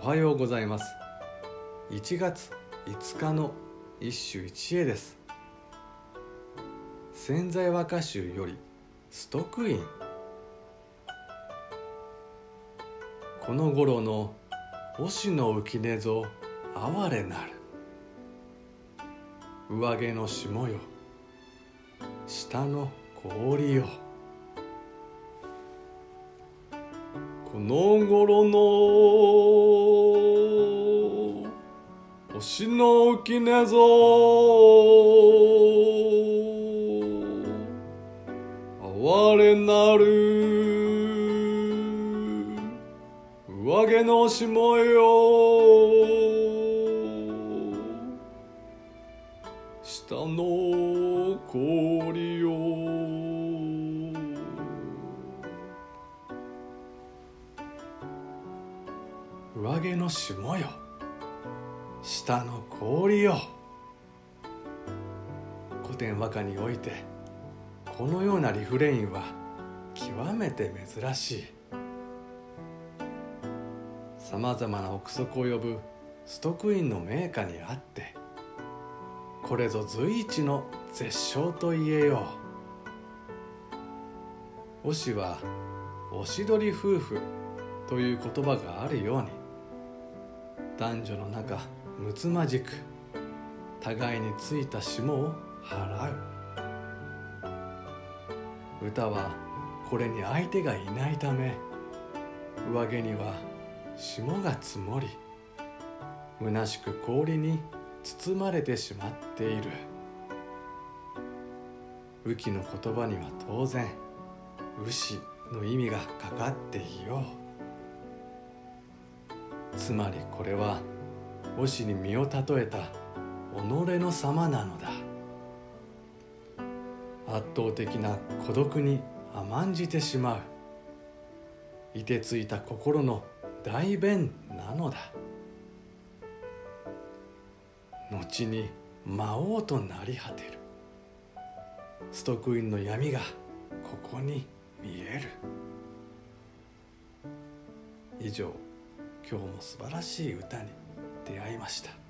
おはようございます。1月5日の一首一会です。潜在和歌集よりストックイン。この頃の押の浮根ぞ哀れなる。上毛の霜よ。下の氷よ。この頃の星の浮根ぞ。哀れなる。上毛の霜よ下の氷よ上毛の霜よ。下の氷よ。古典和歌においてこのようなリフレインは極めて珍しい。さまざまな憶測を呼ぶストックインの名家にあってこれぞ随一の絶唱と言えよう。推しはおしどり夫婦という言葉があるように男女の仲むつまじく互いについた霜を払う。歌はこれに相手がいないため上毛には霜が積もり虚しく氷に包まれてしまっている。雨季の言葉には当然牛の意味がかかっていよう。つまりこれは推しに身を例えた己の様なのだ。圧倒的な孤独に甘んじてしまう。いてついた心の代弁なのだ。後に魔王となり果てる。ストックインの闇がここに見える。以上。今日も素晴らしい歌に出会いました。